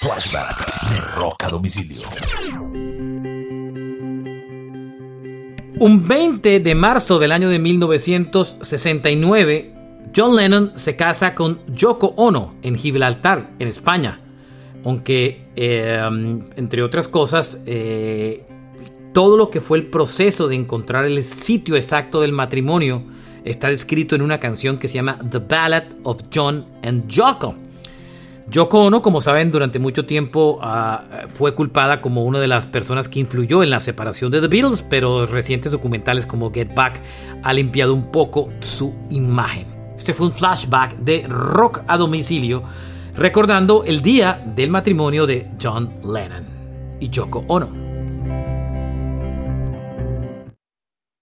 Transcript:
Flashback de Rock a Domicilio. Un 20 de marzo del año de 1969, John Lennon se casa con Yoko Ono en Gibraltar, en España. Aunque, eh, entre otras cosas, eh, todo lo que fue el proceso de encontrar el sitio exacto del matrimonio está descrito en una canción que se llama The Ballad of John and Yoko. Yoko Ono, como saben, durante mucho tiempo ah, fue culpada como una de las personas que influyó en la separación de The Beatles, pero recientes documentales como Get Back ha limpiado un poco su imagen. Este fue un flashback de rock a domicilio, recordando el día del matrimonio de John Lennon y Yoko Ono.